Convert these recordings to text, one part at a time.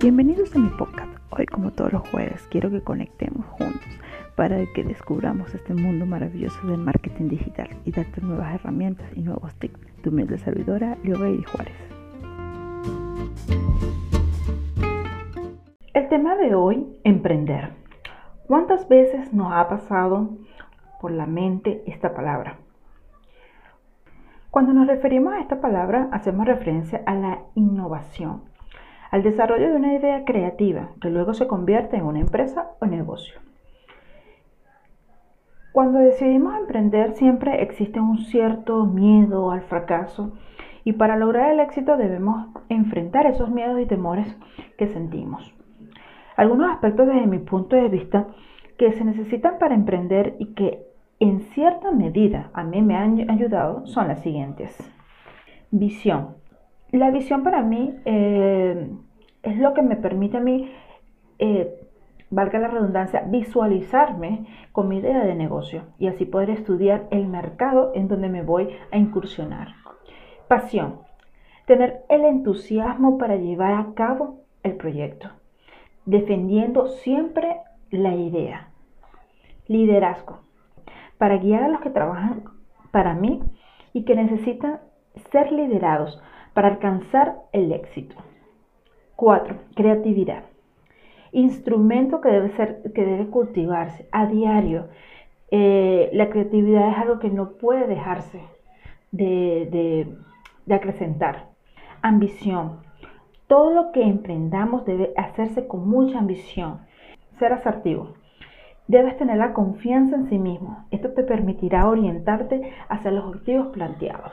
Bienvenidos a mi podcast. Hoy, como todos los jueves, quiero que conectemos juntos para que descubramos este mundo maravilloso del marketing digital y darte nuevas herramientas y nuevos tips. Tu humilde servidora, Leo Juárez. El tema de hoy, emprender. ¿Cuántas veces nos ha pasado por la mente esta palabra? Cuando nos referimos a esta palabra, hacemos referencia a la innovación al desarrollo de una idea creativa que luego se convierte en una empresa o negocio. Cuando decidimos emprender siempre existe un cierto miedo al fracaso y para lograr el éxito debemos enfrentar esos miedos y temores que sentimos. Algunos aspectos desde mi punto de vista que se necesitan para emprender y que en cierta medida a mí me han ayudado son las siguientes. Visión. La visión para mí eh, es lo que me permite a mí, eh, valga la redundancia, visualizarme con mi idea de negocio y así poder estudiar el mercado en donde me voy a incursionar. Pasión. Tener el entusiasmo para llevar a cabo el proyecto, defendiendo siempre la idea. Liderazgo. Para guiar a los que trabajan para mí y que necesitan ser liderados para alcanzar el éxito. 4. Creatividad. Instrumento que debe, ser, que debe cultivarse a diario. Eh, la creatividad es algo que no puede dejarse de, de acrecentar. Ambición. Todo lo que emprendamos debe hacerse con mucha ambición. Ser asertivo. Debes tener la confianza en sí mismo. Esto te permitirá orientarte hacia los objetivos planteados.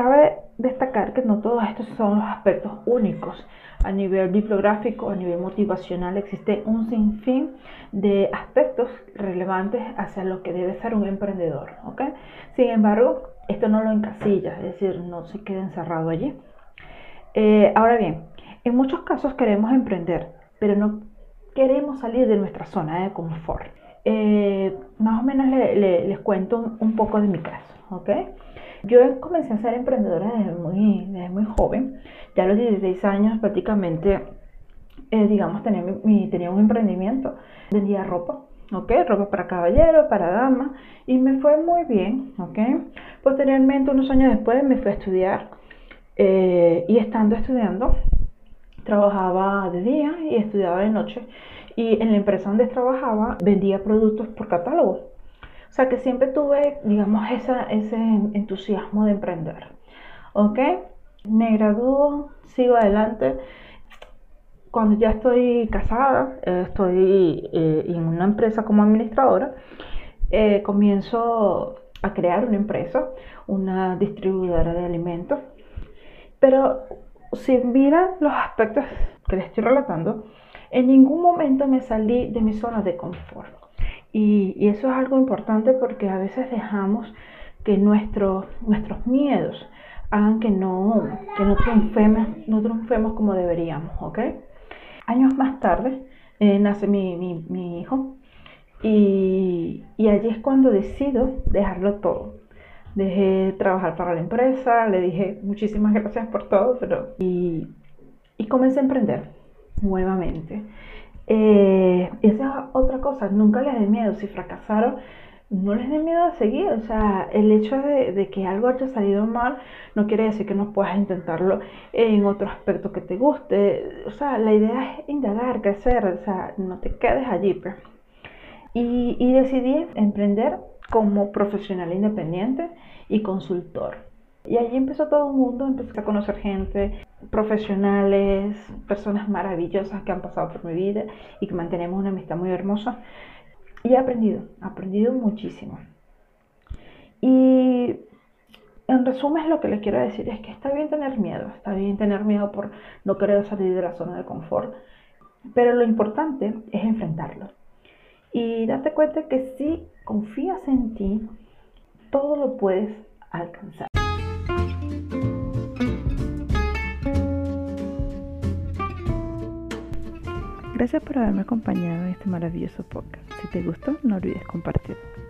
Cabe destacar que no todos estos son los aspectos únicos. A nivel bibliográfico, a nivel motivacional, existe un sinfín de aspectos relevantes hacia lo que debe ser un emprendedor. Sin embargo, esto no lo encasilla, es decir, no se queda encerrado allí. Eh, ahora bien, en muchos casos queremos emprender, pero no queremos salir de nuestra zona de confort. Eh, más o menos les cuento un, poco de mi caso. ¿okay? Yo comencé a ser emprendedora desde muy, muy joven, ya a los 16 años prácticamente, eh, digamos, tenía, mi, tenía un emprendimiento, vendía ropa, ¿ok? Ropa para caballero, para dama, y me fue muy bien, ¿ok? Posteriormente, unos años después, me fui a estudiar, eh, y estando estudiando, trabajaba de día y estudiaba de noche, y en la empresa donde trabajaba vendía productos por catálogo. O sea que siempre tuve, digamos, ese entusiasmo de emprender. ¿Ok? Me gradúo, sigo adelante. Cuando ya estoy casada, eh, estoy eh, en una empresa como administradora, eh, comienzo a crear una empresa, una distribuidora de alimentos. Pero si miran los aspectos que les estoy relatando, en ningún momento me salí de mi zona de confort. Y, eso es algo importante porque a veces dejamos que nuestros nuestros miedos hagan que no, que no, triunfemos, no triunfemos como deberíamos, ¿ok? Años más tarde eh, nace mi, mi, hijo y, y, allí es cuando decido dejarlo todo. Dejé trabajar para la empresa, le dije muchísimas gracias por todo, pero y, y comencé a emprender nuevamente. Eh, esa es otra cosa, nunca les dé miedo. Si fracasaron, no les dé miedo a seguir. O sea, el hecho de, que algo haya salido mal no quiere decir que no puedas intentarlo en otro aspecto que te guste. O sea, la idea es indagar, crecer, o sea, no te quedes allí. Pues. Y, y decidí emprender como profesional independiente y consultor. Y allí empezó todo el mundo, empecé a conocer gente, profesionales, personas maravillosas que han pasado por mi vida y que mantenemos una amistad muy hermosa. Y he aprendido, he aprendido muchísimo. Y en resumen lo que les quiero decir es que está bien tener miedo, está bien tener miedo por no querer salir de la zona de confort, pero lo importante es enfrentarlo. Y date cuenta que si confías en ti, todo lo puedes alcanzar. Gracias por haberme acompañado en este maravilloso podcast. Si te gustó, no olvides compartirlo.